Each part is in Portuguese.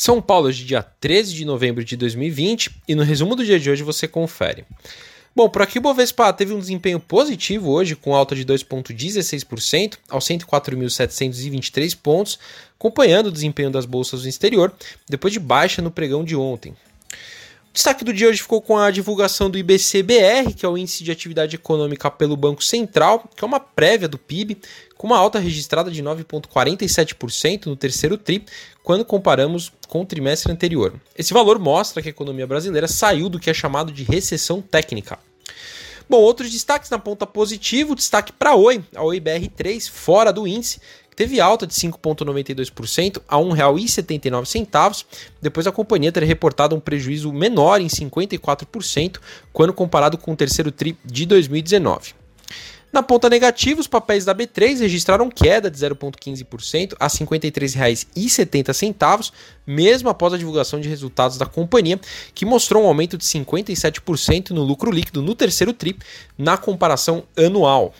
São Paulo de dia 13 de novembro de 2020 e no resumo do dia de hoje você confere. Bom, por aqui o Bovespa teve um desempenho positivo hoje, com alta de 2,16% aos 104.723 pontos, acompanhando o desempenho das bolsas do exterior, depois de baixa no pregão de ontem. Destaque do dia hoje ficou com a divulgação do IBCBR, que é o Índice de Atividade Econômica pelo Banco Central, que é uma prévia do PIB, com uma alta registrada de 9,47% no terceiro TRI, quando comparamos com o trimestre anterior. Esse valor mostra que a economia brasileira saiu do que é chamado de recessão técnica. Bom, outros destaques na ponta positiva, destaque para a Oi, a Oi BR3, fora do índice, teve alta de 5,92% a R$ 1,79, depois a companhia ter reportado um prejuízo menor em 54% quando comparado com o terceiro TRI de 2019. Na ponta negativa, os papéis da B3 registraram queda de 0,15% a R$ 53,70, mesmo após a divulgação de resultados da companhia, que mostrou um aumento de 57% no lucro líquido no terceiro TRI na comparação anual.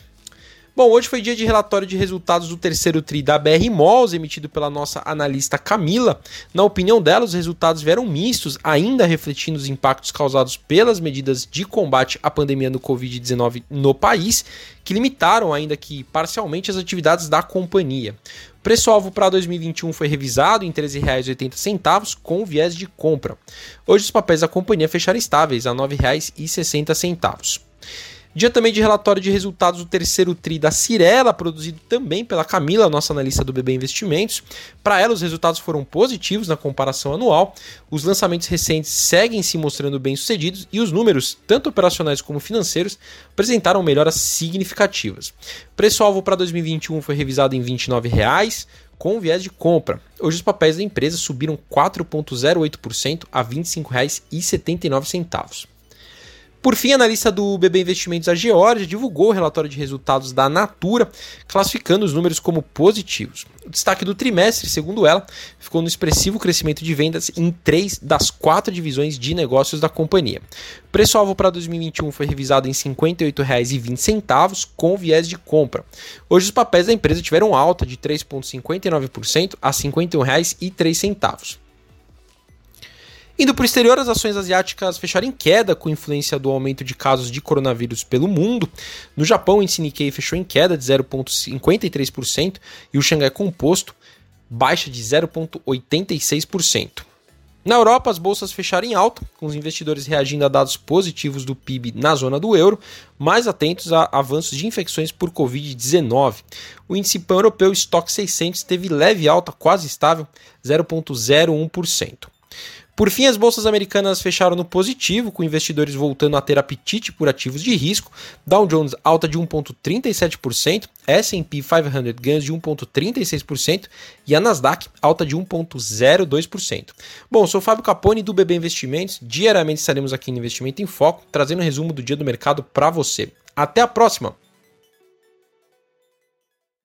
Bom, hoje foi dia de relatório de resultados do terceiro TRI da BR Malls, emitido pela nossa analista Camila. Na opinião dela, os resultados vieram mistos, ainda refletindo os impactos causados pelas medidas de combate à pandemia do Covid-19 no país, que limitaram ainda que parcialmente as atividades da companhia. O preço-alvo para 2021 foi revisado em R$ 13,80 com viés de compra. Hoje os papéis da companhia fecharam estáveis a R$ 9,60. Dia também de relatório de resultados do terceiro TRI da Cirela, produzido também pela Camila, nossa analista do BB Investimentos. Para ela, os resultados foram positivos na comparação anual. Os lançamentos recentes seguem se mostrando bem-sucedidos e os números, tanto operacionais como financeiros, apresentaram melhoras significativas. Preço-alvo para 2021 foi revisado em 29 reais, com viés de compra. Hoje os papéis da empresa subiram 4,08% a R$ 25,79. Por fim, a analista do BB Investimentos, a Georgia, divulgou o relatório de resultados da Natura, classificando os números como positivos. O destaque do trimestre, segundo ela, ficou no expressivo crescimento de vendas em três das quatro divisões de negócios da companhia. O preço-alvo para 2021 foi revisado em R$ 58,20, com viés de compra. Hoje, os papéis da empresa tiveram alta de 3,59% a R$ 51,03. Indo para o exterior, as ações asiáticas fecharam em queda com influência do aumento de casos de coronavírus pelo mundo. No Japão, o índice Nikkei fechou em queda de 0,53% e o Xangai Composto baixa de 0,86%. Na Europa, as bolsas fecharam em alta, com os investidores reagindo a dados positivos do PIB na zona do euro, mais atentos a avanços de infecções por Covid-19. O índice pan-europeu Stock 600 teve leve alta, quase estável, 0,01%. Por fim, as bolsas americanas fecharam no positivo, com investidores voltando a ter apetite por ativos de risco. Dow Jones alta de 1,37%, S&P 500 ganhos de 1,36% e a Nasdaq alta de 1,02%. Bom, sou Fábio Capone do BB Investimentos. Diariamente estaremos aqui no Investimento em Foco, trazendo um resumo do dia do mercado para você. Até a próxima!